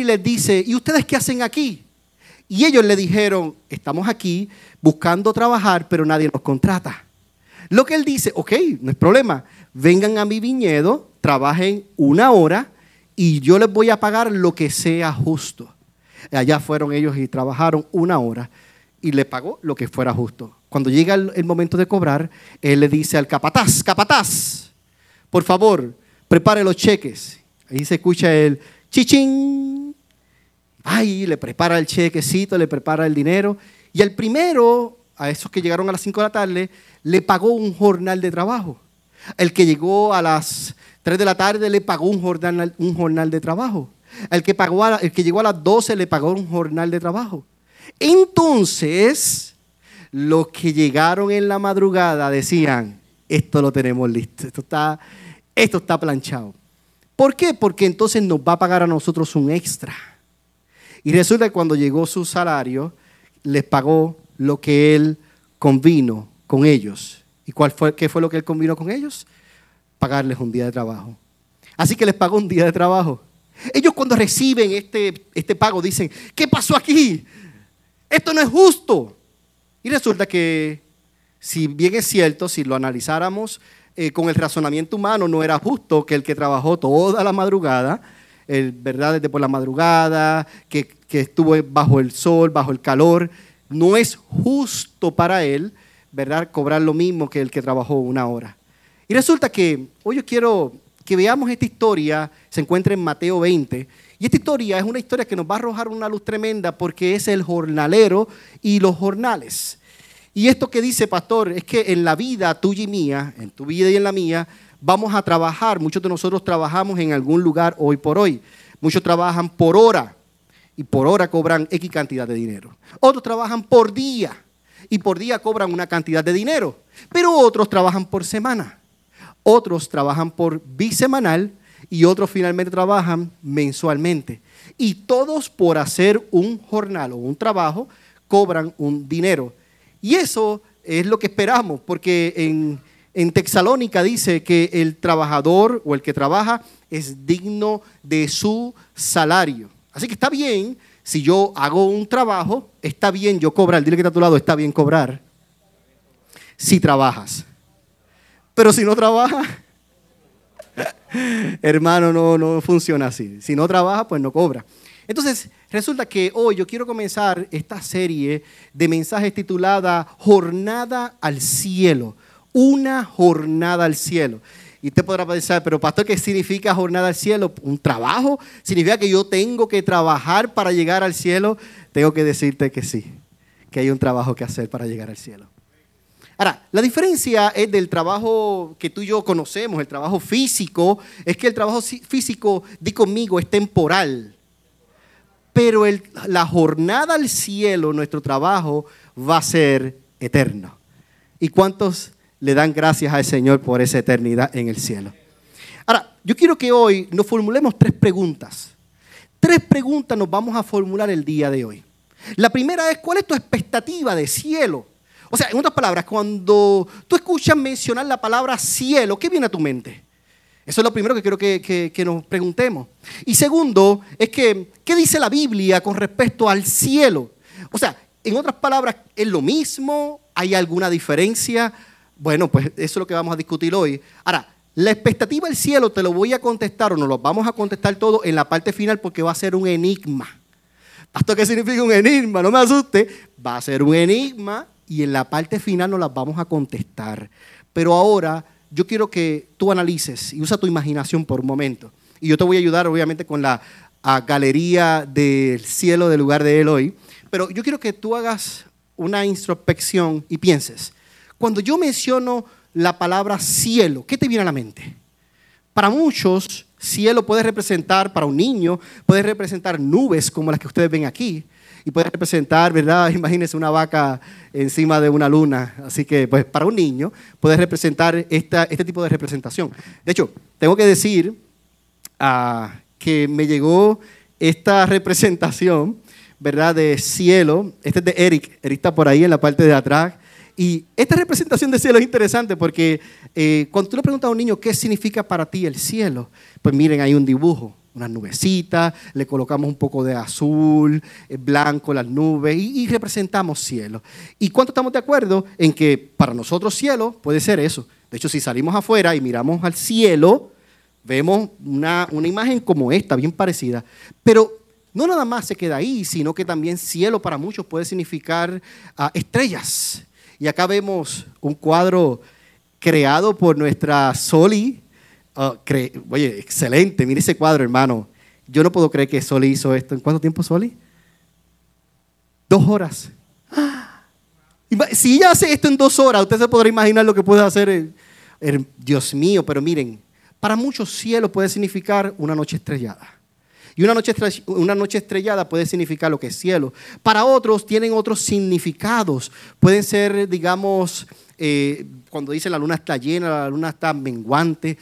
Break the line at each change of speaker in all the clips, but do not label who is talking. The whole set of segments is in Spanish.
y les dice, ¿y ustedes qué hacen aquí? Y ellos le dijeron, estamos aquí buscando trabajar, pero nadie nos contrata. Lo que él dice, ok, no es problema, vengan a mi viñedo, trabajen una hora y yo les voy a pagar lo que sea justo. Allá fueron ellos y trabajaron una hora y le pagó lo que fuera justo. Cuando llega el, momento de cobrar, él le dice al capataz, capataz, por favor, prepare los cheques. Ahí se escucha el chichín. Ay, le prepara el chequecito, le prepara el dinero. Y el primero, a esos que llegaron a las 5 de la tarde, le pagó un jornal de trabajo. El que llegó a las 3 de la tarde le pagó un jornal, un jornal de trabajo. El que, pagó el que llegó a las 12 le pagó un jornal de trabajo. Entonces, los que llegaron en la madrugada decían, esto lo tenemos listo, esto está, esto está planchado. ¿Por qué? Porque entonces nos va a pagar a nosotros un extra. Y resulta que cuando llegó su salario, les pagó lo que él convino con ellos. ¿Y cuál fue, qué fue lo que él combinó con ellos? Pagarles un día de trabajo. Así que les pagó un día de trabajo. Ellos cuando reciben este, este pago dicen, ¿qué pasó aquí? Esto no es justo. Y resulta que, si bien es cierto, si lo analizáramos eh, con el razonamiento humano, no era justo que el que trabajó toda la madrugada, el, ¿verdad? Desde por la madrugada, que, que estuvo bajo el sol, bajo el calor, no es justo para él ¿verdad? Cobrar lo mismo que el que trabajó una hora. Y resulta que hoy yo quiero que veamos esta historia, se encuentra en Mateo 20, y esta historia es una historia que nos va a arrojar una luz tremenda porque es el jornalero y los jornales. Y esto que dice, pastor, es que en la vida tuya y mía, en tu vida y en la mía, vamos a trabajar. Muchos de nosotros trabajamos en algún lugar hoy por hoy. Muchos trabajan por hora y por hora cobran X cantidad de dinero. Otros trabajan por día y por día cobran una cantidad de dinero. Pero otros trabajan por semana, otros trabajan por bisemanal y otros finalmente trabajan mensualmente. Y todos por hacer un jornal o un trabajo cobran un dinero. Y eso es lo que esperamos, porque en, en Texalónica dice que el trabajador o el que trabaja es digno de su salario. Así que está bien si yo hago un trabajo, está bien yo cobrar. Dile que está a tu lado, está bien cobrar. Si trabajas. Pero si no trabajas, hermano, no, no funciona así. Si no trabaja, pues no cobra. Entonces, resulta que hoy yo quiero comenzar esta serie de mensajes titulada Jornada al Cielo. Una jornada al cielo. Y usted podrá pensar, pero pastor, ¿qué significa jornada al cielo? ¿Un trabajo? ¿Significa que yo tengo que trabajar para llegar al cielo? Tengo que decirte que sí, que hay un trabajo que hacer para llegar al cielo. Ahora, la diferencia es del trabajo que tú y yo conocemos, el trabajo físico, es que el trabajo físico, di conmigo, es temporal. Pero la jornada al cielo, nuestro trabajo, va a ser eterno. ¿Y cuántos le dan gracias al Señor por esa eternidad en el cielo. Ahora, yo quiero que hoy nos formulemos tres preguntas. Tres preguntas nos vamos a formular el día de hoy. La primera es, ¿cuál es tu expectativa de cielo? O sea, en otras palabras, cuando tú escuchas mencionar la palabra cielo, ¿qué viene a tu mente? Eso es lo primero que quiero que, que, nos preguntemos. Y segundo, es que, ¿qué dice la Biblia con respecto al cielo? O sea, en otras palabras, ¿es lo mismo? ¿Hay alguna diferencia? Bueno, pues eso es lo que vamos a discutir hoy. Ahora, la expectativa del cielo te lo voy a contestar o nos lo vamos a contestar todo en la parte final porque va a ser un enigma. ¿Esto qué significa un enigma? No me asuste. Va a ser un enigma y en la parte final nos las vamos a contestar. Pero ahora yo quiero que tú analices y usa tu imaginación por un momento. Y yo te voy a ayudar obviamente con la galería del cielo del lugar de él hoy. Pero yo quiero que tú hagas una introspección y pienses. Cuando yo menciono la palabra cielo, ¿qué te viene a la mente? Para muchos, cielo puede representar, para un niño, puede representar nubes como las que ustedes ven aquí. Y puede representar, ¿verdad? Imagínense una vaca encima de una luna. Así que, pues, para un niño puede representar este tipo de representación. De hecho, tengo que decir ah, que me llegó esta representación, ¿verdad? De cielo. Este es de Eric. Eric está por ahí en la parte de atrás. Y esta representación del cielo es interesante porque eh, cuando tú le preguntas a un niño qué significa para ti el cielo, pues miren, hay un dibujo. unas nubecitas, le colocamos un poco de azul, eh, blanco, las nubes, y, representamos cielo. ¿Y cuánto estamos de acuerdo en que para nosotros cielo puede ser eso? De hecho, si salimos afuera y miramos al cielo, vemos una, una imagen como esta, bien parecida. Pero no nada más se queda ahí, sino que también cielo para muchos puede significar uh, estrellas. Y acá vemos un cuadro creado por nuestra Soli. Uh, oye, excelente, mire ese cuadro, hermano. Yo no puedo creer que Soli hizo esto. ¿En cuánto tiempo Soli? Dos horas. Si ella hace esto en dos horas, usted se podrá imaginar lo que puede hacer. Dios mío, pero miren, para muchos cielo puede significar una noche estrellada. Y una noche, una noche estrellada puede significar lo que es cielo. Para otros tienen otros significados. Pueden ser, digamos, eh, cuando dice la luna está llena, la luna está menguante,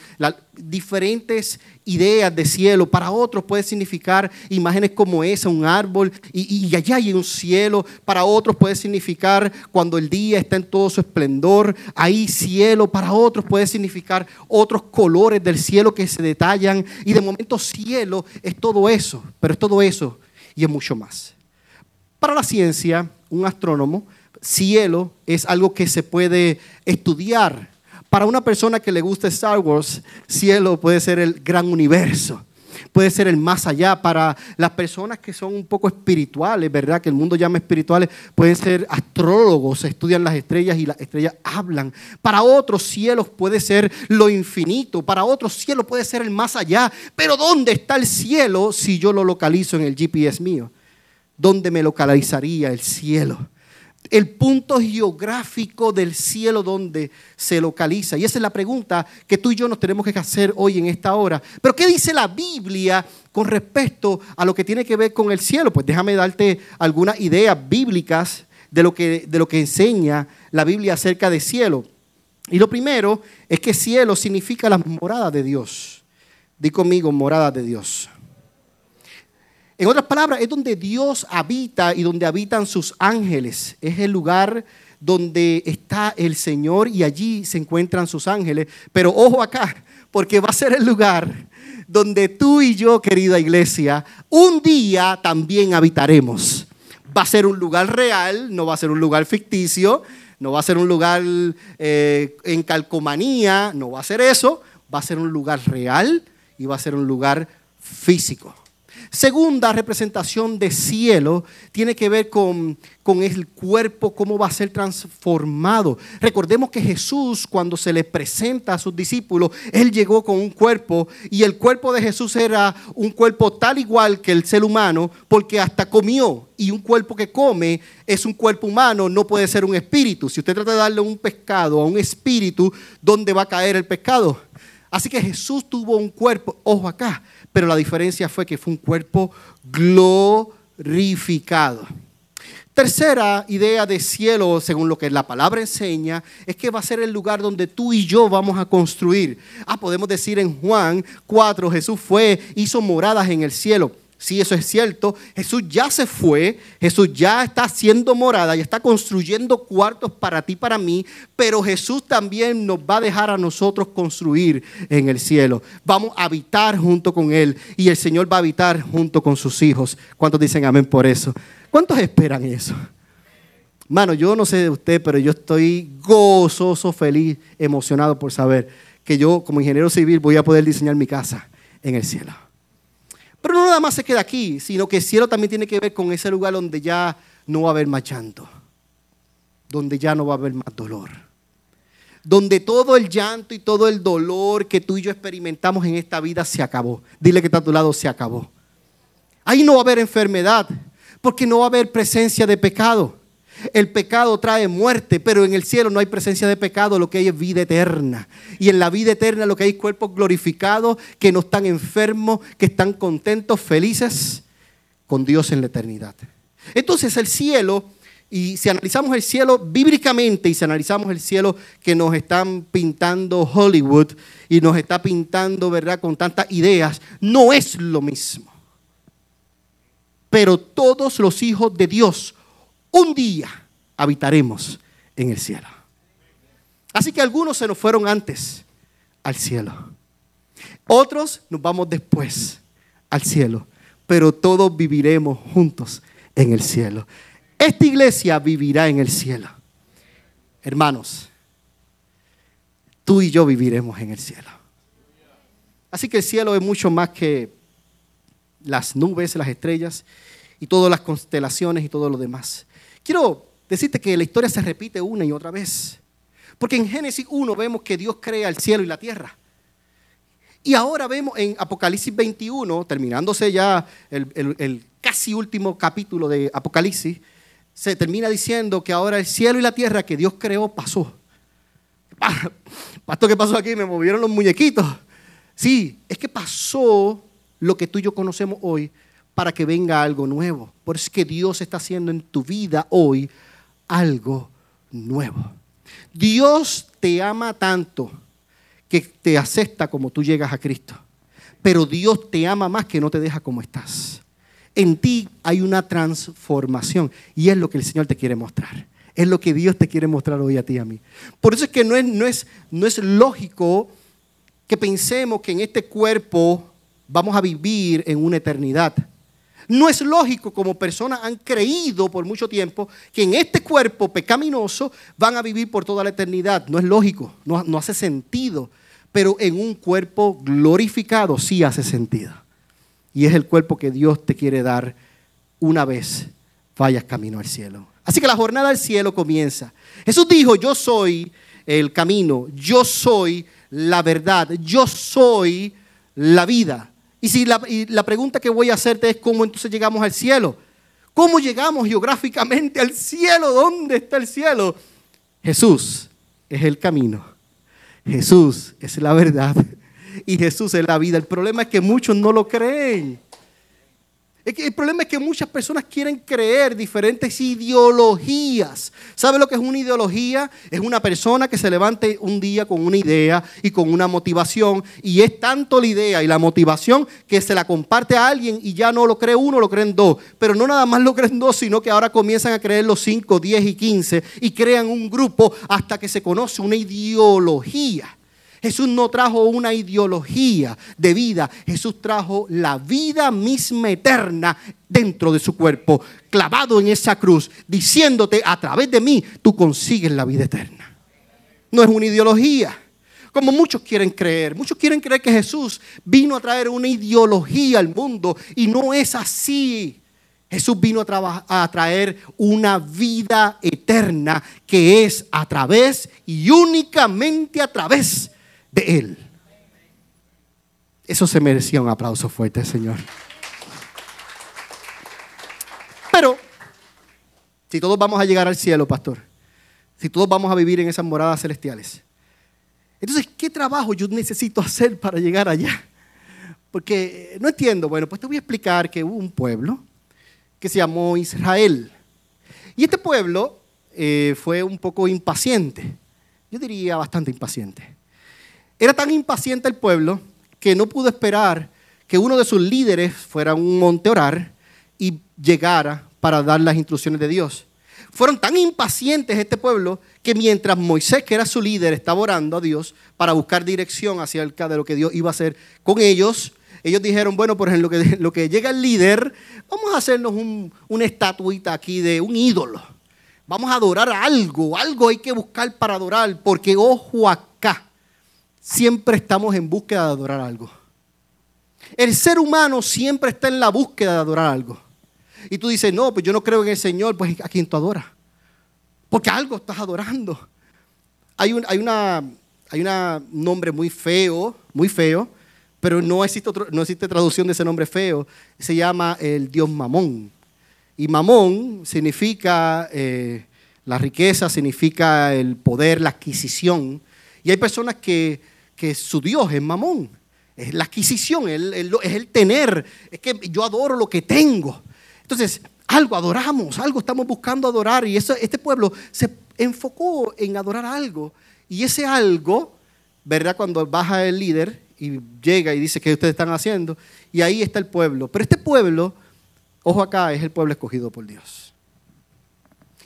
diferentes ideas de cielo. Para otros puede significar imágenes como esa, un árbol, y, y, allá hay un cielo. Para otros puede significar cuando el día está en todo su esplendor, ahí cielo. Para otros puede significar otros colores del cielo que se detallan. Y de momento cielo es todo eso, pero es todo eso y es mucho más. Para la ciencia, un astrónomo cielo es algo que se puede estudiar. Para una persona que le gusta Star Wars, cielo puede ser el gran universo, puede ser el más allá. Para las personas que son un poco espirituales, ¿verdad? Que el mundo llama espirituales, pueden ser astrólogos, estudian las estrellas y las estrellas hablan. Para otros cielos puede ser lo infinito, para otros cielo puede ser el más allá. Pero ¿dónde está el cielo si yo lo localizo en el GPS mío? ¿Dónde me localizaría el cielo? El punto geográfico del cielo donde se localiza. Y esa es la pregunta que tú y yo nos tenemos que hacer hoy en esta hora. Pero ¿qué dice la Biblia con respecto a lo que tiene que ver con el cielo? Pues déjame darte algunas ideas bíblicas de lo que, de lo que enseña la Biblia acerca del cielo. Y lo primero es que cielo significa la morada de Dios. Di conmigo, morada de Dios. En otras palabras, es donde Dios habita y donde habitan sus ángeles. Es el lugar donde está el Señor y allí se encuentran sus ángeles. Pero ojo acá, porque va a ser el lugar donde tú y yo, querida iglesia, un día también habitaremos. Va a ser un lugar real, no va a ser un lugar ficticio, no va a ser un lugar eh, en calcomanía, no va a ser eso, va a ser un lugar real y va a ser un lugar físico. Segunda representación de cielo tiene que ver con, con, el cuerpo, cómo va a ser transformado. Recordemos que Jesús cuando se le presenta a sus discípulos, Él llegó con un cuerpo y el cuerpo de Jesús era un cuerpo tal igual que el ser humano porque hasta comió y un cuerpo que come es un cuerpo humano, no puede ser un espíritu. Si usted trata de darle un pescado a un espíritu, ¿dónde va a caer el pescado? Así que Jesús tuvo un cuerpo, ojo acá, pero la diferencia fue que fue un cuerpo glorificado. Tercera idea de cielo, según lo que la palabra enseña, es que va a ser el lugar donde tú y yo vamos a construir. Ah, podemos decir en Juan 4, Jesús fue, hizo moradas en el cielo. Sí, eso es cierto. Jesús ya se fue, Jesús ya está haciendo morada, y está construyendo cuartos para ti, para mí, pero Jesús también nos va a dejar a nosotros construir en el cielo. Vamos a habitar junto con Él y el Señor va a habitar junto con sus hijos. ¿Cuántos dicen amén por eso? ¿Cuántos esperan eso? Mano, yo no sé de usted, pero yo estoy gozoso, feliz, emocionado por saber que yo como ingeniero civil voy a poder diseñar mi casa en el cielo. Pero no nada más se queda aquí, sino que el cielo también tiene que ver con ese lugar donde ya no va a haber más llanto, donde ya no va a haber más dolor, donde todo el llanto y todo el dolor que tú y yo experimentamos en esta vida se acabó. Dile que está a tu lado, se acabó. Ahí no va a haber enfermedad, porque no va a haber presencia de pecado. El pecado trae muerte, pero en el cielo no hay presencia de pecado, lo que hay es vida eterna. Y en la vida eterna lo que hay es cuerpos glorificados, que no están enfermos, que están contentos, felices con Dios en la eternidad. Entonces el cielo, y si analizamos el cielo bíblicamente y si analizamos el cielo que nos están pintando Hollywood y nos está pintando, ¿verdad?, con tantas ideas, no es lo mismo. Pero todos los hijos de Dios un día habitaremos en el cielo. Así que algunos se nos fueron antes al cielo. Otros nos vamos después al cielo, pero todos viviremos juntos en el cielo. Esta iglesia vivirá en el cielo. Hermanos, tú y yo viviremos en el cielo. Así que el cielo es mucho más que las nubes, las estrellas y todas las constelaciones y todo lo demás. Quiero decirte que la historia se repite una y otra vez. Porque en Génesis 1 vemos que Dios crea el cielo y la tierra. Y ahora vemos en Apocalipsis 21, terminándose ya el, casi último capítulo de Apocalipsis, se termina diciendo que ahora el cielo y la tierra que Dios creó pasó. Pastor, ¿qué pasó aquí? Me movieron los muñequitos. Sí, es que pasó lo que tú y yo conocemos hoy para que venga algo nuevo. Por eso es que Dios está haciendo en tu vida hoy algo nuevo. Dios te ama tanto que te acepta como tú llegas a Cristo. Pero Dios te ama más que no te deja como estás. En ti hay una transformación y es lo que el Señor te quiere mostrar. Es lo que Dios te quiere mostrar hoy a ti y a mí. Por eso es que no es, lógico que pensemos que en este cuerpo vamos a vivir en una eternidad. No es lógico, como personas han creído por mucho tiempo, que en este cuerpo pecaminoso van a vivir por toda la eternidad. No es lógico, no, no hace sentido. Pero en un cuerpo glorificado sí hace sentido. Y es el cuerpo que Dios te quiere dar una vez vayas camino al cielo. Así que la jornada del cielo comienza. Jesús dijo, yo soy el camino, yo soy la verdad, yo soy la vida. Y si la, la, pregunta que voy a hacerte es cómo entonces llegamos al cielo. ¿Cómo llegamos geográficamente al cielo? ¿Dónde está el cielo? Jesús es el camino. Jesús es la verdad. Y Jesús es la vida. El problema es que muchos no lo creen el problema es que muchas personas quieren creer diferentes ideologías. ¿Sabe lo que es una ideología? Es una persona que se levante un día con una idea y con una motivación. Y es tanto la idea y la motivación que se la comparte a alguien y ya no lo cree uno, lo creen dos. Pero no nada más lo creen dos, sino que ahora comienzan a creer los cinco, diez y quince y crean un grupo hasta que se conoce una ideología. Jesús no trajo una ideología de vida, Jesús trajo la vida misma eterna dentro de su cuerpo, clavado en esa cruz, diciéndote, a través de mí, tú consigues la vida eterna. No es una ideología, como muchos quieren creer. Muchos quieren creer que Jesús vino a traer una ideología al mundo y no es así. Jesús vino a, a, traer una vida eterna que es a través y únicamente a través de Él. Eso se merecía un aplauso fuerte, Señor. Pero, si todos vamos a llegar al cielo, pastor, si todos vamos a vivir en esas moradas celestiales, entonces, ¿qué trabajo yo necesito hacer para llegar allá? Porque no entiendo. Bueno, pues te voy a explicar que hubo un pueblo que se llamó Israel. Y este pueblo eh, fue un poco impaciente. Yo diría bastante impaciente. Era tan impaciente el pueblo que no pudo esperar que uno de sus líderes fuera un monte orar y llegara para dar las instrucciones de Dios. Fueron tan impacientes este pueblo que mientras Moisés, que era su líder, estaba orando a Dios para buscar dirección acerca de lo que Dios iba a hacer con ellos, ellos dijeron, bueno, por ejemplo, lo que, lo que llega el líder, vamos a hacernos una estatuita aquí de un ídolo. Vamos a adorar algo, algo hay que buscar para adorar, porque ojo acá, siempre estamos en búsqueda de adorar algo. El ser humano siempre está en la búsqueda de adorar algo. Y tú dices, no, pues yo no creo en el Señor, pues a quien tú adoras. Porque algo estás adorando. Hay un hay una, hay nombre muy feo, muy feo, pero no existe, no existe traducción de ese nombre feo. Se llama el Dios Mamón. Y Mamón significa eh, la riqueza, significa el poder, la adquisición. Y hay personas que que su Dios es mamón. Es la adquisición, es el tener. Es que yo adoro lo que tengo. Entonces, algo adoramos, algo estamos buscando adorar. Y eso, este pueblo se enfocó en adorar algo. Y ese algo, ¿verdad? Cuando baja el líder y llega y dice que ustedes están haciendo, y ahí está el pueblo. Pero este pueblo, ojo acá, es el pueblo escogido por Dios.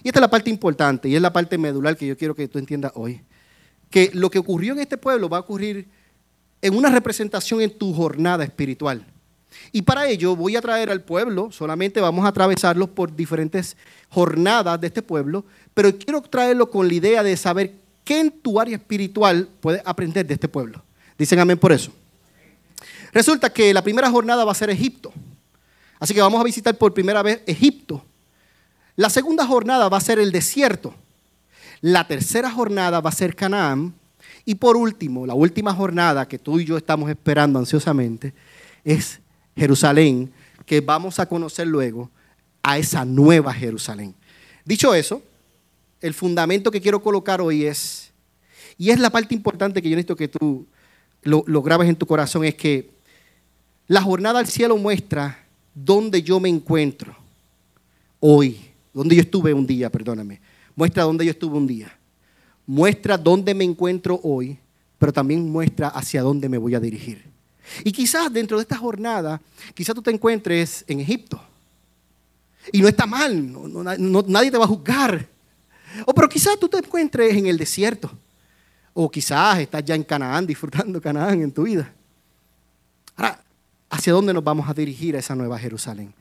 Y esta es la parte importante y es la parte medular que yo quiero que tú entiendas hoy que lo que ocurrió en este pueblo va a ocurrir en una representación en tu jornada espiritual. Y para ello voy a traer al pueblo, solamente vamos a atravesarlos por diferentes jornadas de este pueblo, pero quiero traerlo con la idea de saber qué en tu área espiritual puedes aprender de este pueblo. Dicen amén por eso. Resulta que la primera jornada va a ser Egipto. Así que vamos a visitar por primera vez Egipto. La segunda jornada va a ser el desierto. La tercera jornada va a ser Canaán. Y por último, la última jornada que tú y yo estamos esperando ansiosamente es Jerusalén, que vamos a conocer luego a esa nueva Jerusalén. Dicho eso, el fundamento que quiero colocar hoy es, y es la parte importante que yo necesito que tú lo, grabes en tu corazón, es que la jornada al cielo muestra dónde yo me encuentro hoy, donde yo estuve un día, perdóname. Muestra dónde yo estuve un día. Muestra dónde me encuentro hoy, pero también muestra hacia dónde me voy a dirigir. Y quizás dentro de esta jornada, quizás tú te encuentres en Egipto. Y no está mal, nadie te va a juzgar. O pero quizás tú te encuentres en el desierto. O quizás estás ya en Canaán, disfrutando Canaán en tu vida. Ahora, ¿hacia dónde nos vamos a dirigir a esa nueva Jerusalén?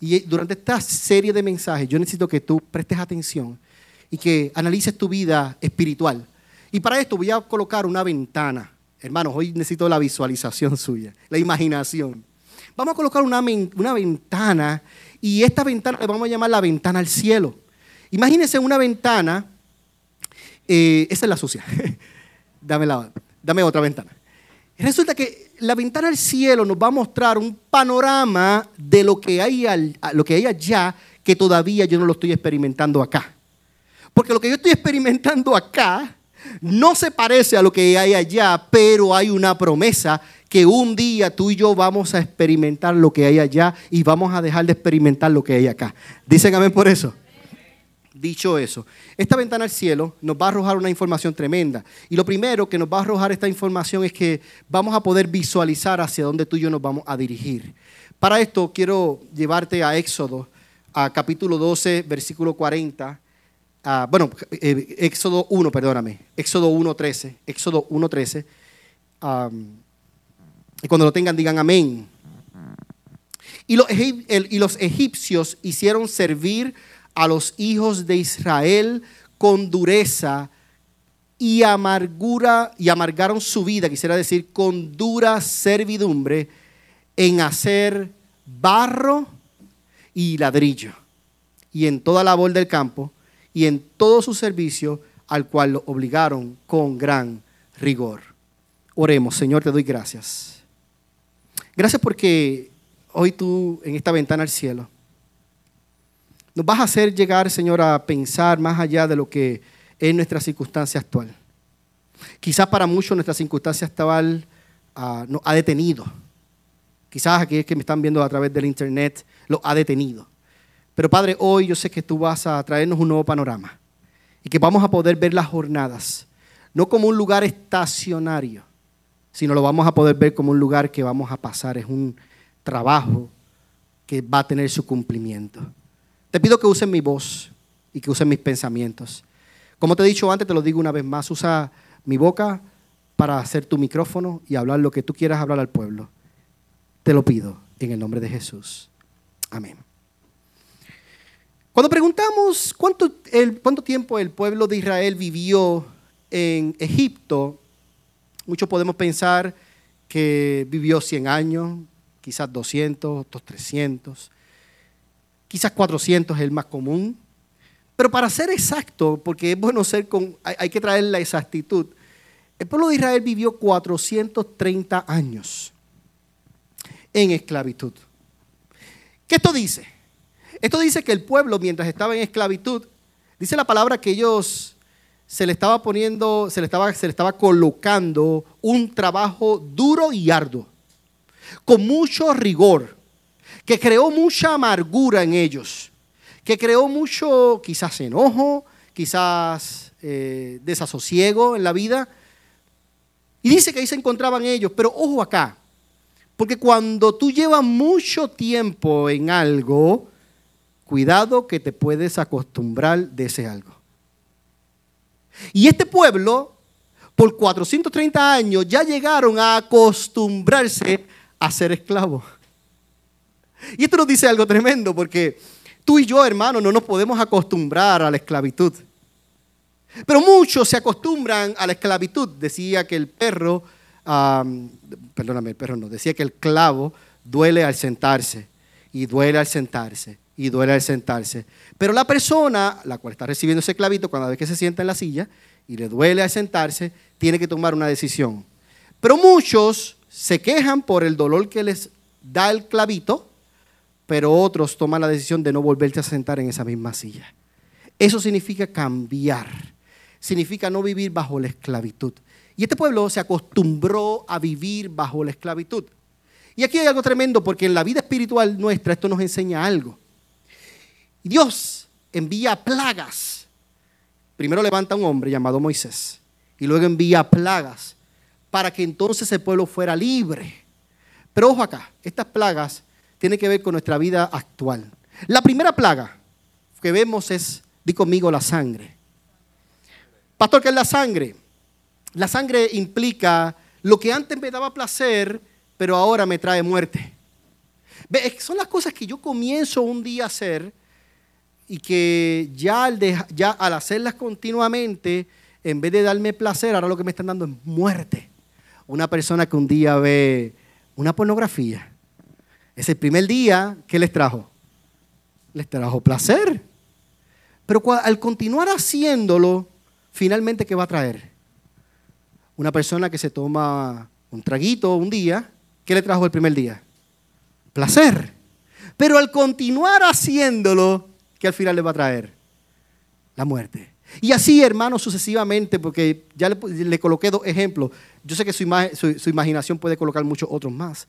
Y durante esta serie de mensajes, yo necesito que tú prestes atención y que analices tu vida espiritual. Y para esto voy a colocar una ventana. Hermanos, hoy necesito la visualización suya, la imaginación. Vamos a colocar una, una ventana y esta ventana le vamos a llamar la ventana al cielo. Imagínense una ventana, eh, esa es la sucia, dame, la, dame otra ventana. Resulta que la ventana al cielo nos va a mostrar un panorama de lo que hay, lo que hay allá que todavía yo no lo estoy experimentando acá. Porque lo que yo estoy experimentando acá no se parece a lo que hay allá, pero hay una promesa que un día tú y yo vamos a experimentar lo que hay allá y vamos a dejar de experimentar lo que hay acá. Dicen amén por eso. Dicho eso, esta ventana al cielo nos va a arrojar una información tremenda. Y lo primero que nos va a arrojar esta información es que vamos a poder visualizar hacia dónde tú y yo nos vamos a dirigir. Para esto quiero llevarte a Éxodo, a capítulo 12, versículo 40. Bueno, eh, Éxodo 1, perdóname. Éxodo 1, 13. Éxodo 1, 13. y cuando lo tengan, digan amén. Y los, y los egipcios hicieron servir a los hijos de Israel con dureza y amargura y amargaron su vida, quisiera decir, con dura servidumbre en hacer barro y ladrillo y en toda labor del campo y en todo su servicio al cual lo obligaron con gran rigor. Oremos, Señor, te doy gracias. Gracias porque hoy tú en esta ventana al cielo nos vas a hacer llegar, Señor, a pensar más allá de lo que es nuestra circunstancia actual. Quizás para muchos nuestra circunstancia actual uh, nos ha detenido. Quizás aquellos que me están viendo a través del internet lo ha detenido. Pero Padre, hoy yo sé que tú vas a traernos un nuevo panorama y que vamos a poder ver las jornadas, no como un lugar estacionario, sino lo vamos a poder ver como un lugar que vamos a pasar, es un trabajo que va a tener su cumplimiento. Te pido que usen mi voz y que usen mis pensamientos. Como te he dicho antes, te lo digo una vez más, usa mi boca para hacer tu micrófono y hablar lo que tú quieras hablar al pueblo. Te lo pido en el nombre de Jesús. Amén. Cuando preguntamos cuánto, cuánto tiempo el pueblo de Israel vivió en Egipto, muchos podemos pensar que vivió 100 años, quizás 200, 300. Quizás 400 es el más común. Pero para ser exacto, porque es bueno ser con, hay, que traer la exactitud, el pueblo de Israel vivió 430 años en esclavitud. ¿Qué esto dice? Esto dice que el pueblo, mientras estaba en esclavitud, dice la palabra que ellos se le estaba poniendo, se le estaba, se le estaba colocando un trabajo duro y arduo, con mucho rigor que creó mucha amargura en ellos, que creó mucho quizás enojo, quizás eh, desasosiego en la vida. Y dice que ahí se encontraban ellos, pero ojo acá, porque cuando tú llevas mucho tiempo en algo, cuidado que te puedes acostumbrar de ese algo. Y este pueblo, por 430 años, ya llegaron a acostumbrarse a ser esclavos. Y esto nos dice algo tremendo porque tú y yo, hermano, no nos podemos acostumbrar a la esclavitud. Pero muchos se acostumbran a la esclavitud. Decía que el perro, perdóname, el perro no, decía que el clavo duele al sentarse y duele al sentarse y duele al sentarse. Pero la persona, la cual está recibiendo ese clavito, cuando ve que se sienta en la silla y le duele al sentarse, tiene que tomar una decisión. Pero muchos se quejan por el dolor que les da el clavito, pero otros toman la decisión de no volverse a sentar en esa misma silla. Eso significa cambiar, significa no vivir bajo la esclavitud. Y este pueblo se acostumbró a vivir bajo la esclavitud. Y aquí hay algo tremendo porque en la vida espiritual nuestra esto nos enseña algo. Dios envía plagas. Primero levanta un hombre llamado Moisés y luego envía plagas para que entonces el pueblo fuera libre. Pero ojo acá, estas plagas tienen que ver con nuestra vida actual. La primera plaga que vemos es, di conmigo, la sangre. Pastor, ¿qué es la sangre? La sangre implica lo que antes me daba placer, pero ahora me trae muerte. Son las cosas que yo comienzo un día a hacer y que ya al, al hacerlas continuamente, en vez de darme placer, ahora lo que me están dando es muerte. Una persona que un día ve una pornografía, ese primer día, ¿qué les trajo? Les trajo placer. Pero al continuar haciéndolo, finalmente, ¿qué va a traer? Una persona que se toma un traguito un día, ¿qué le trajo el primer día? Placer. Pero al continuar haciéndolo, ¿qué al final le va a traer? La muerte. Y así, hermanos, sucesivamente, porque ya le, coloqué dos ejemplos. Yo sé que su, imaginación puede colocar muchos otros más.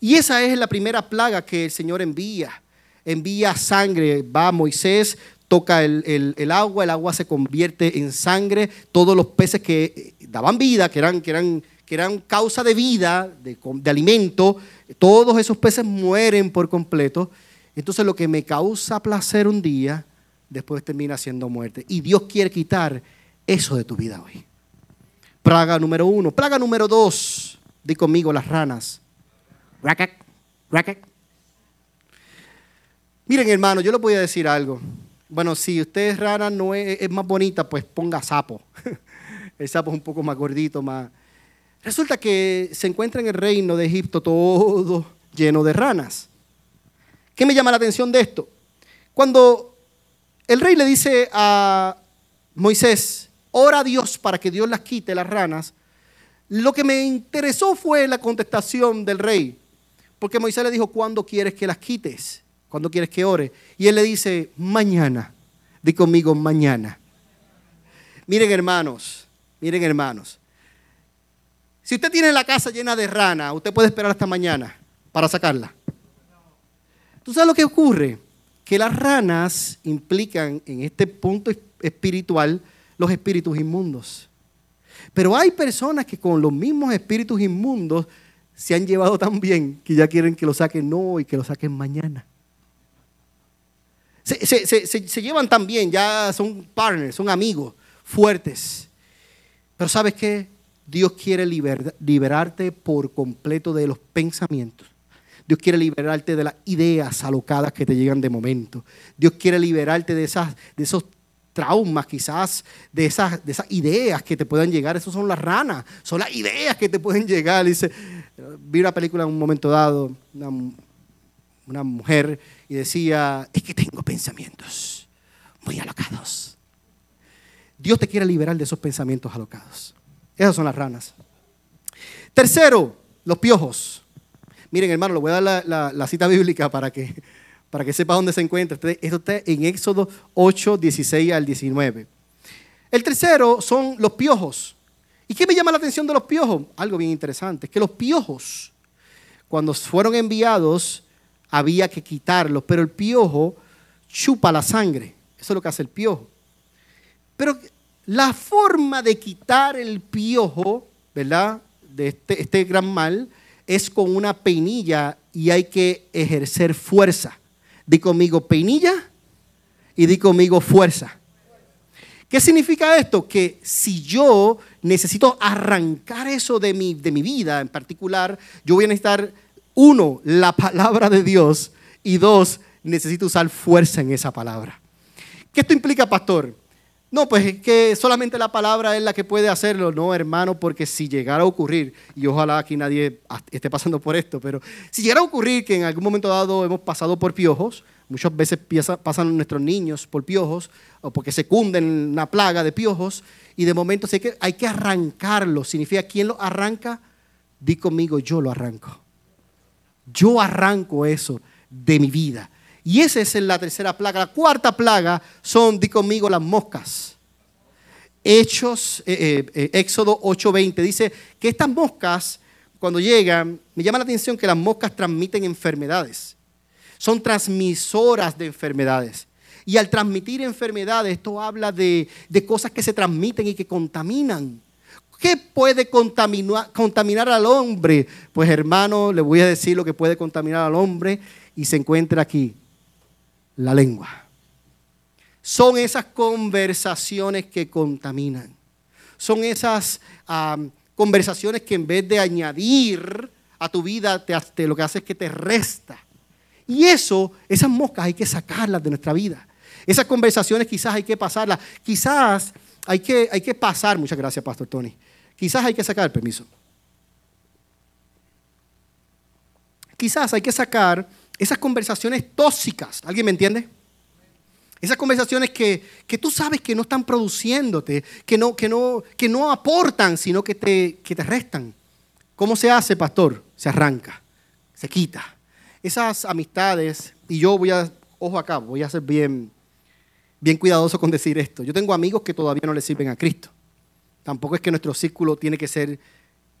Y esa es la primera plaga que el Señor envía. Envía sangre. Va Moisés, toca el, agua, el agua se convierte en sangre. Todos los peces que daban vida, que eran, que que causa de vida, de alimento, todos esos peces mueren por completo. Entonces lo que me causa placer un día, después termina siendo muerte. Y Dios quiere quitar eso de tu vida hoy. Plaga número uno. Plaga número dos. Di conmigo las ranas. Racket, racket. Miren, hermano, yo les voy a decir algo. Bueno, si usted es rana, no es, es más bonita, pues ponga sapo. el sapo es un poco más gordito, más. Resulta que se encuentra en el reino de Egipto todo lleno de ranas. ¿Qué me llama la atención de esto? Cuando el rey le dice a Moisés, ora a Dios para que Dios las quite, las ranas. Lo que me interesó fue la contestación del rey. Porque Moisés le dijo, ¿cuándo quieres que las quites? ¿Cuándo quieres que ore? Y él le dice, mañana. Di conmigo, mañana. Miren hermanos, miren hermanos. Si usted tiene la casa llena de ranas, usted puede esperar hasta mañana para sacarla. ¿Tú sabes lo que ocurre? que las ranas implican en este punto espiritual los espíritus inmundos. Pero hay personas que con los mismos espíritus inmundos se han llevado tan bien que ya quieren que lo saquen no y que lo saquen mañana. Se, llevan tan bien, ya son partners, son amigos fuertes. Pero ¿sabes qué? Dios quiere liberarte por completo de los pensamientos Dios quiere liberarte de las ideas alocadas que te llegan de momento. Dios quiere liberarte de, esas, de esos traumas quizás, de esas, de esas ideas que te puedan llegar. Esas son las ranas, son las ideas que te pueden llegar. Dice, vi una película en un momento dado, una, una mujer, y decía, es que tengo pensamientos muy alocados. Dios te quiere liberar de esos pensamientos alocados. Esas son las ranas. Tercero, los piojos. Miren, hermano, le voy a dar la, cita bíblica para que, para que sepa dónde se encuentra. Esto está en Éxodo 8, 16 al 19. El tercero son los piojos. ¿Y qué me llama la atención de los piojos? Algo bien interesante, es que los piojos, cuando fueron enviados, había que quitarlos, pero el piojo chupa la sangre. Eso es lo que hace el piojo. Pero la forma de quitar el piojo, ¿verdad? De este, este gran mal, es con una peinilla y hay que ejercer fuerza. Di conmigo peinilla y di conmigo fuerza. ¿Qué significa esto? Que si yo necesito arrancar eso de mi, de mi vida en particular, yo voy a necesitar uno, la palabra de Dios y dos, necesito usar fuerza en esa palabra. ¿Qué esto implica, pastor? No, pues que solamente la palabra es la que puede hacerlo. No, hermano, porque si llegara a ocurrir, y ojalá aquí nadie esté pasando por esto, pero si llegara a ocurrir que en algún momento dado hemos pasado por piojos, muchas veces pasan nuestros niños por piojos, o porque se cunden una plaga de piojos, y de momento sé que hay que arrancarlo. Significa, ¿quién lo arranca? Di conmigo, yo lo arranco. Yo arranco eso de mi vida. Y esa es la tercera plaga. La cuarta plaga son, di conmigo, las moscas. Hechos, eh, eh, eh, Éxodo 8:20 dice que estas moscas, cuando llegan, me llama la atención que las moscas transmiten enfermedades. Son transmisoras de enfermedades. Y al transmitir enfermedades, esto habla de, cosas que se transmiten y que contaminan. ¿Qué puede contaminar, al hombre? Pues hermano, le voy a decir lo que puede contaminar al hombre y se encuentra aquí la lengua. Son esas conversaciones que contaminan. Son esas conversaciones que en vez de añadir a tu vida, te, lo que hace es que te resta. Y eso, esas moscas hay que sacarlas de nuestra vida. Esas conversaciones quizás hay que pasarlas. Quizás hay que, hay que pasar, muchas gracias, Pastor Tony. Quizás hay que sacar, permiso. Quizás hay que sacar esas conversaciones tóxicas. ¿Alguien me entiende? Esas conversaciones que, tú sabes que no están produciéndote, que no, que no, que no aportan, sino que te, que te restan. ¿Cómo se hace, pastor? Se arranca, se quita. Esas amistades, y yo voy a, ojo acá, voy a ser bien, bien cuidadoso con decir esto. Yo tengo amigos que todavía no le sirven a Cristo. Tampoco es que nuestro círculo tiene que ser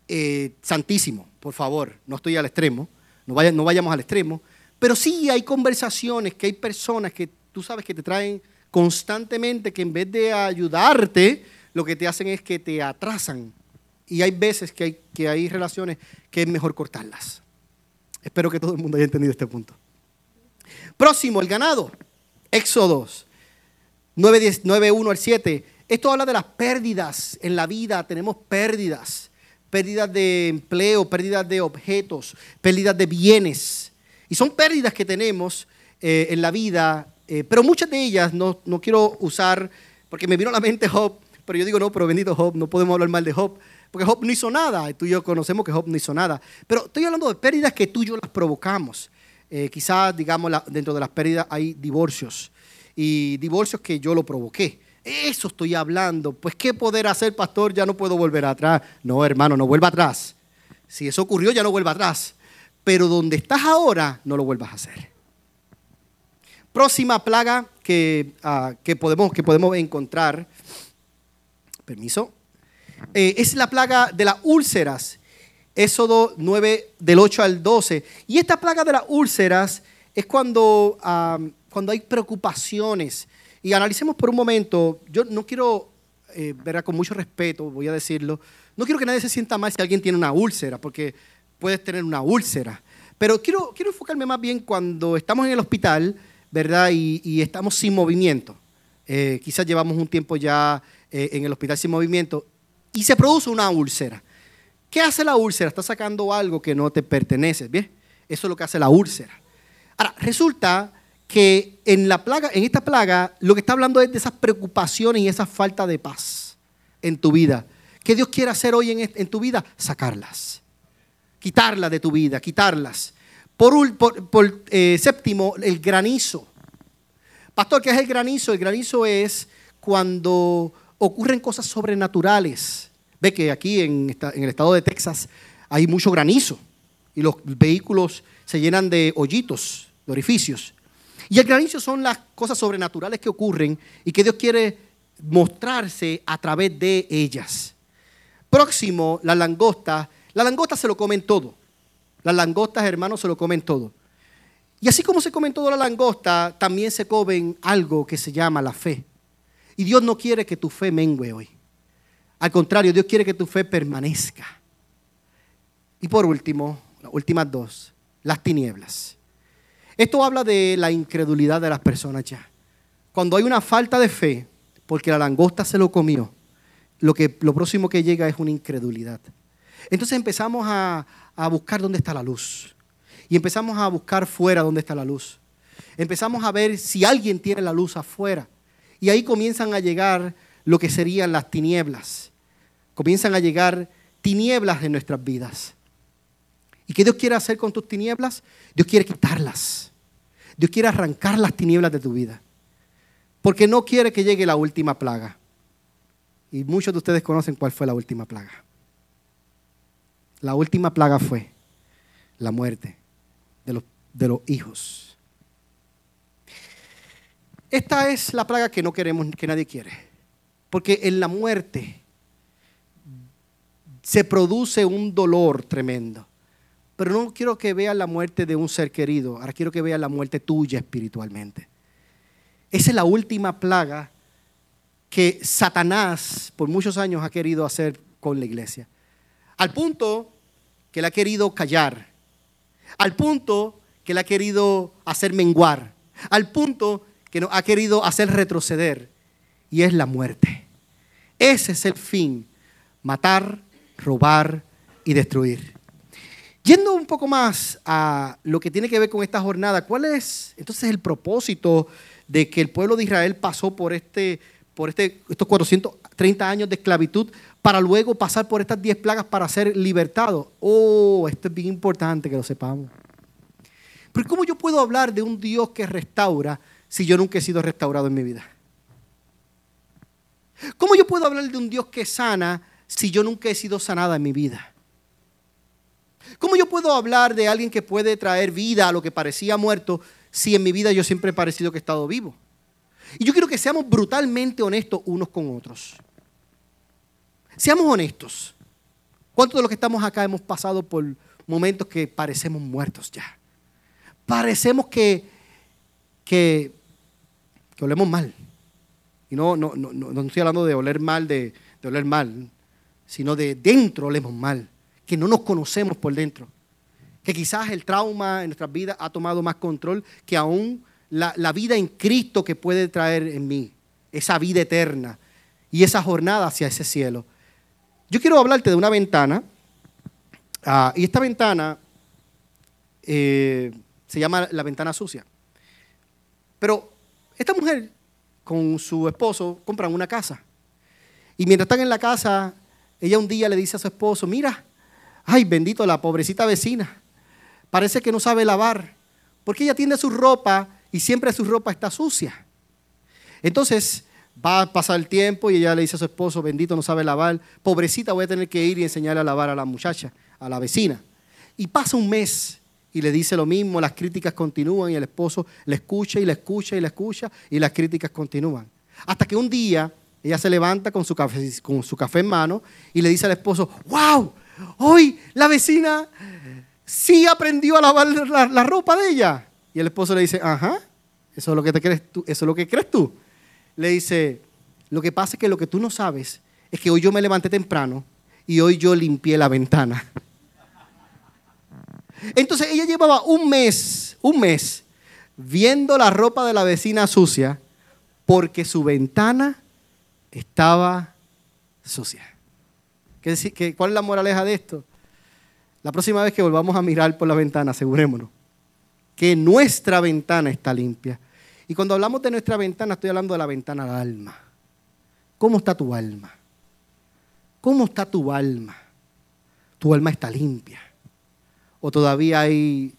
eh, santísimo, por favor, no estoy al extremo, no, no vayamos al extremo, pero sí hay conversaciones, que hay personas que tú sabes que te traen constantemente, que en vez de ayudarte, lo que te hacen es que te atrasan. Y hay veces que hay, que hay relaciones que es mejor cortarlas. Espero que todo el mundo haya entendido este punto. Próximo, el ganado. Éxodo 9, 9, 1 al 7. Esto habla de las pérdidas en la vida. Tenemos pérdidas. Pérdidas de empleo, pérdidas de objetos, pérdidas de bienes. Y son pérdidas que tenemos eh, en la vida, eh, pero muchas de ellas no, no, quiero usar, porque me vino a la mente Job, pero yo digo, no, pero bendito Job, no podemos hablar mal de Job, porque Job no hizo nada, tú y yo conocemos que Job no hizo nada, pero estoy hablando de pérdidas que tú y yo las provocamos. Eh, quizás, digamos, dentro de las pérdidas hay divorcios, y divorcios que yo lo provoqué. Eso estoy hablando. Pues, ¿qué poder hacer, pastor? Ya no puedo volver atrás. No, hermano, no vuelva atrás. Si eso ocurrió, ya no vuelva atrás pero donde estás ahora no lo vuelvas a hacer. Próxima plaga que, ah, que, podemos, que podemos encontrar, permiso, eh, es la plaga de las úlceras. Éxodo 9 del 8 al 12. Y esta plaga de las úlceras es cuando, ah, cuando hay preocupaciones. Y analicemos por un momento, yo no quiero, eh, con mucho respeto, voy a decirlo, no quiero que nadie se sienta mal si alguien tiene una úlcera, porque puedes tener una úlcera. Pero quiero, quiero enfocarme más bien cuando estamos en el hospital, ¿verdad? Y, estamos sin movimiento. Eh, quizás llevamos un tiempo ya eh, en el hospital sin movimiento y se produce una úlcera. ¿Qué hace la úlcera? Está sacando algo que no te pertenece, ¿bien? Eso es lo que hace la úlcera. Ahora, resulta que en, la plaga, en esta plaga lo que está hablando es de esas preocupaciones y esa falta de paz en tu vida. ¿Qué Dios quiere hacer hoy en, en tu vida? Sacarlas quitarlas de tu vida, quitarlas. Por, eh, séptimo, el granizo. Pastor, ¿qué es el granizo? El granizo es cuando ocurren cosas sobrenaturales. Ve que aquí en, en el estado de Texas hay mucho granizo y los vehículos se llenan de hoyitos, de orificios. Y el granizo son las cosas sobrenaturales que ocurren y que Dios quiere mostrarse a través de ellas. Próximo, la langosta las langostas se lo comen todo. Las langostas, hermanos, se lo comen todo. Y así como se comen todo la langosta, también se comen algo que se llama la fe. Y Dios no quiere que tu fe mengue hoy. Al contrario, Dios quiere que tu fe permanezca. Y por último, las últimas dos, las tinieblas. Esto habla de la incredulidad de las personas ya. Cuando hay una falta de fe, porque la langosta se lo comió, lo, que, lo próximo que llega es una incredulidad. Entonces empezamos a, buscar dónde está la luz. y empezamos a buscar fuera dónde está la luz. Empezamos a ver si alguien tiene la luz afuera. Y ahí comienzan a llegar lo que serían las tinieblas. Comienzan a llegar tinieblas en nuestras vidas. ¿Y qué Dios quiere hacer con tus tinieblas? Dios quiere quitarlas. Dios quiere arrancar las tinieblas de tu vida. Porque no quiere que llegue la última plaga. Y muchos de ustedes conocen cuál fue la última plaga. La última plaga fue la muerte de los, hijos. Esta es la plaga que no queremos, que nadie quiere. Porque en la muerte se produce un dolor tremendo. Pero no quiero que vean la muerte de un ser querido, ahora quiero que vean la muerte tuya espiritualmente. Esa es la última plaga que Satanás por muchos años ha querido hacer con la iglesia. Al punto que le ha querido callar. Al punto que le ha querido hacer menguar. Al punto que nos ha querido hacer retroceder. Y es la muerte. Ese es el fin. Matar, robar y destruir. Yendo un poco más a lo que tiene que ver con esta jornada, ¿cuál es entonces el propósito de que el pueblo de Israel pasó por, este, por este, estos 430 años de esclavitud para luego pasar por estas 10 plagas para ser libertado? Oh, esto es bien importante que lo sepamos. Pero ¿cómo yo puedo hablar de un Dios que restaura si yo nunca he sido restaurado en mi vida? ¿Cómo yo puedo hablar de un Dios que sana si yo nunca he sido sanada en mi vida? ¿Cómo yo puedo hablar de alguien que puede traer vida a lo que parecía muerto si en mi vida yo siempre he parecido que he estado vivo? Y yo quiero que seamos brutalmente honestos unos con otros. Seamos honestos. ¿Cuántos de los que estamos acá hemos pasado por momentos que parecemos muertos ya? Parecemos que, que, olemos mal. Y no, no, no, no, estoy hablando de oler mal, de, de oler mal, sino de dentro olemos mal, que no nos conocemos por dentro que quizás el trauma en nuestras vidas ha tomado más control que aún la, vida en Cristo que puede traer en mí, esa vida eterna y esa jornada hacia ese cielo. Yo quiero hablarte de una ventana, ah, y esta ventana eh, se llama la ventana sucia. Pero esta mujer con su esposo compran una casa. Y mientras están en la casa, ella un día le dice a su esposo, mira, ay, bendito la pobrecita vecina parece que no sabe lavar, porque ella tiene su ropa y siempre su ropa está sucia. Entonces va a pasar el tiempo y ella le dice a su esposo, bendito no sabe lavar, pobrecita voy a tener que ir y enseñarle a lavar a la muchacha, a la vecina. Y pasa un mes y le dice lo mismo, las críticas continúan y el esposo le escucha y le escucha y le escucha y las críticas continúan. Hasta que un día ella se levanta con su café, en mano y le dice al esposo, wow, hoy la vecina sí aprendió a lavar la, ropa de ella. Y el esposo le dice, ajá, eso es lo que crees tú, eso es lo que crees tú. Le dice, lo que pasa es que lo que tú no sabes es que hoy yo me levanté temprano y hoy yo limpié la ventana. Entonces ella llevaba un mes, un mes, viendo la ropa de la vecina sucia porque su ventana estaba sucia. ¿Qué, ¿Cuál es la moraleja de esto? La próxima vez que volvamos a mirar por la ventana, asegurémonos que nuestra ventana está limpia. Y cuando hablamos de nuestra ventana, estoy hablando de la ventana del alma. ¿Cómo está tu alma? ¿Cómo está tu alma? ¿Tu alma está limpia? ¿O todavía hay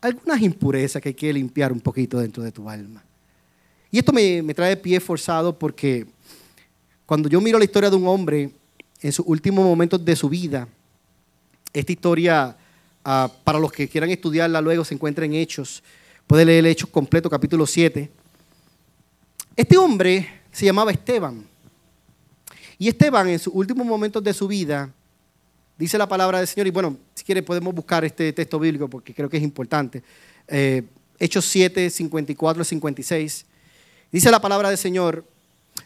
algunas impurezas que hay que limpiar un poquito dentro de tu alma? Y esto me, me trae pie forzado porque cuando yo miro la historia de un hombre en sus últimos momentos de su vida, esta historia, ah, para los que quieran estudiarla luego, se encuentra en Hechos. Puede leer Hechos completo, capítulo 7. Este hombre se llamaba Esteban. Y Esteban, en sus últimos momentos de su vida, dice la palabra del Señor, y bueno, si quiere podemos buscar este texto bíblico porque creo que es importante. Eh, Hechos 7, 54 56. Dice la palabra del Señor,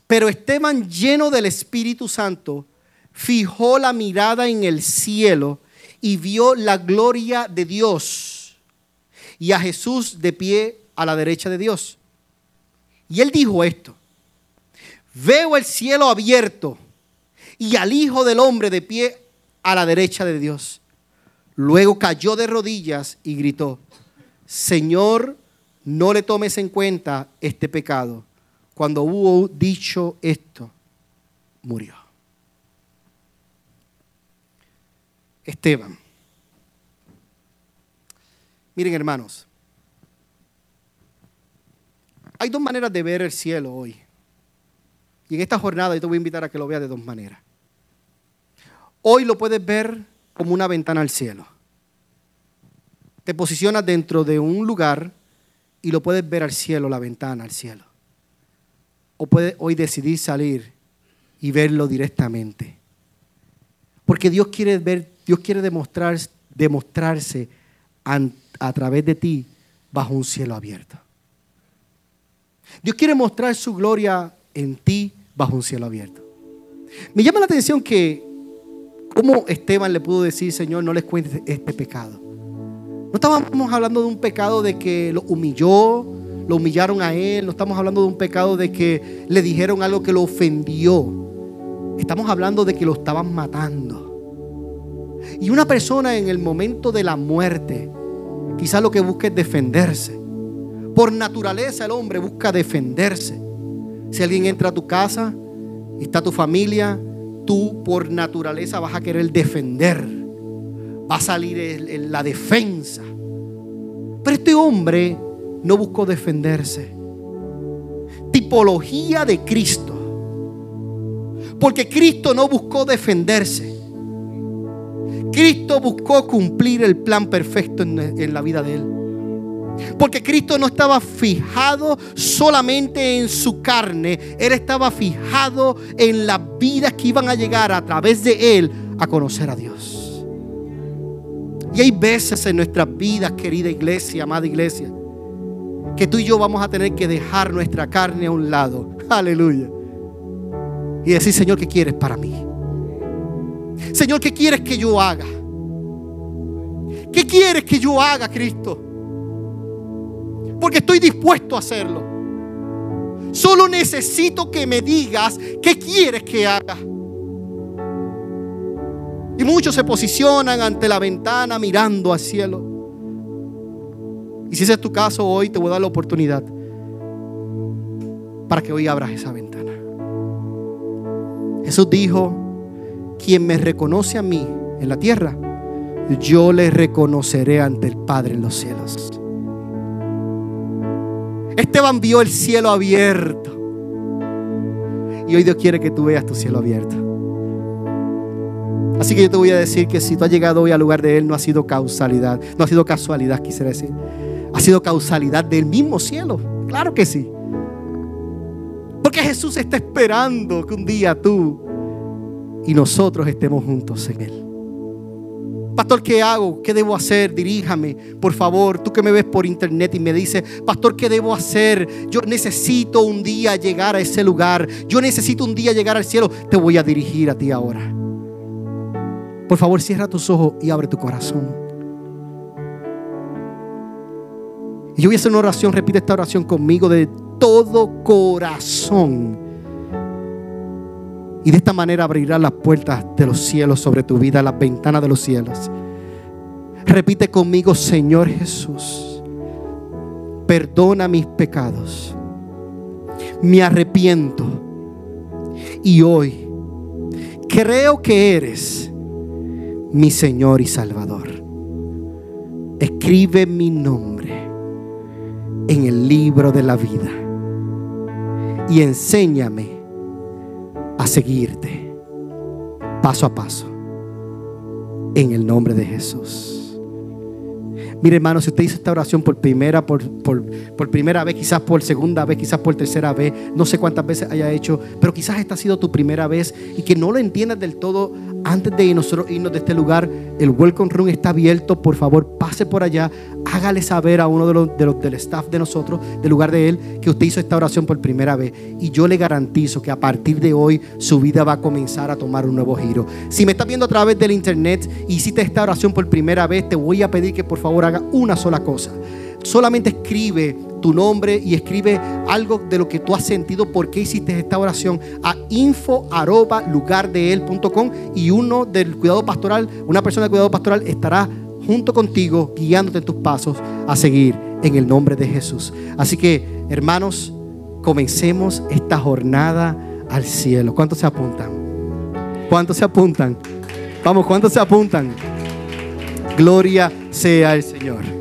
pero Esteban lleno del Espíritu Santo, fijó la mirada en el cielo y vio la gloria de Dios y a Jesús de pie a la derecha de Dios. Y él dijo esto, veo el cielo abierto y al Hijo del Hombre de pie a la derecha de Dios. Luego cayó de rodillas y gritó, Señor, no le tomes en cuenta este pecado. Cuando hubo dicho esto, murió. Esteban. Miren hermanos, hay dos maneras de ver el cielo hoy. Y en esta jornada yo te voy a invitar a que lo veas de dos maneras. Hoy lo puedes ver como una ventana al cielo. Te posicionas dentro de un lugar y lo puedes ver al cielo, la ventana al cielo. O puedes hoy decidir salir y verlo directamente. Porque Dios quiere ver, Dios quiere demostrar, demostrarse a través de ti bajo un cielo abierto. Dios quiere mostrar su gloria en ti bajo un cielo abierto. Me llama la atención que cómo Esteban le pudo decir, Señor, no les cuentes este pecado. No estábamos hablando de un pecado de que lo humilló, lo humillaron a él, no estamos hablando de un pecado de que le dijeron algo que lo ofendió. Estamos hablando de que lo estaban matando. Y una persona en el momento de la muerte, quizás lo que busca es defenderse. Por naturaleza el hombre busca defenderse. Si alguien entra a tu casa y está tu familia, tú por naturaleza vas a querer defender. Va a salir en la defensa. Pero este hombre no buscó defenderse. Tipología de Cristo. Porque Cristo no buscó defenderse. Cristo buscó cumplir el plan perfecto en, la vida de él. Porque Cristo no estaba fijado solamente en su carne, Él estaba fijado en las vidas que iban a llegar a través de Él a conocer a Dios. Y hay veces en nuestras vidas, querida iglesia, amada iglesia, que tú y yo vamos a tener que dejar nuestra carne a un lado. Aleluya. Y decir, Señor, ¿qué quieres para mí? Señor, ¿qué quieres que yo haga? ¿Qué quieres que yo haga, Cristo? porque estoy dispuesto a hacerlo. Solo necesito que me digas qué quieres que haga. Y muchos se posicionan ante la ventana mirando al cielo. Y si ese es tu caso, hoy te voy a dar la oportunidad para que hoy abras esa ventana. Jesús dijo, quien me reconoce a mí en la tierra, yo le reconoceré ante el Padre en los cielos. Esteban vio el cielo abierto. Y hoy Dios quiere que tú veas tu cielo abierto. Así que yo te voy a decir que si tú has llegado hoy al lugar de Él, no ha sido causalidad, no ha sido casualidad, quisiera decir. Ha sido causalidad del mismo cielo. Claro que sí. Porque Jesús está esperando que un día tú y nosotros estemos juntos en Él. Pastor, ¿qué hago? ¿Qué debo hacer? Diríjame, por favor. Tú que me ves por internet y me dices, Pastor, ¿qué debo hacer? Yo necesito un día llegar a ese lugar. Yo necesito un día llegar al cielo. Te voy a dirigir a ti ahora. Por favor, cierra tus ojos y abre tu corazón. Y yo voy a hacer una oración, repite esta oración conmigo de todo corazón. Y de esta manera abrirá las puertas de los cielos sobre tu vida, las ventanas de los cielos. Repite conmigo, Señor Jesús, perdona mis pecados. Me arrepiento. Y hoy creo que eres mi Señor y Salvador. Escribe mi nombre en el libro de la vida y enséñame seguirte paso a paso en el nombre de Jesús. Mire hermano, si usted hizo esta oración por primera, por, por, primera vez, quizás por segunda vez, quizás por tercera vez, no sé cuántas veces haya hecho, pero quizás esta ha sido tu primera vez y que no lo entiendas del todo, antes de nosotros irnos de este lugar, el Welcome Room está abierto, por favor pase por allá, hágale saber a uno de los, de los del staff de nosotros, del lugar de él, que usted hizo esta oración por primera vez. Y yo le garantizo que a partir de hoy su vida va a comenzar a tomar un nuevo giro. Si me estás viendo a través del internet y hiciste esta oración por primera vez, te voy a pedir que por favor haga una sola cosa. Solamente escribe tu nombre y escribe algo de lo que tú has sentido, por qué hiciste esta oración a info y uno del cuidado pastoral, una persona del cuidado pastoral estará junto contigo, guiándote en tus pasos a seguir en el nombre de Jesús. Así que, hermanos, comencemos esta jornada al cielo. ¿Cuántos se apuntan? ¿Cuántos se apuntan? Vamos, ¿cuántos se apuntan? Gloria sea el Señor.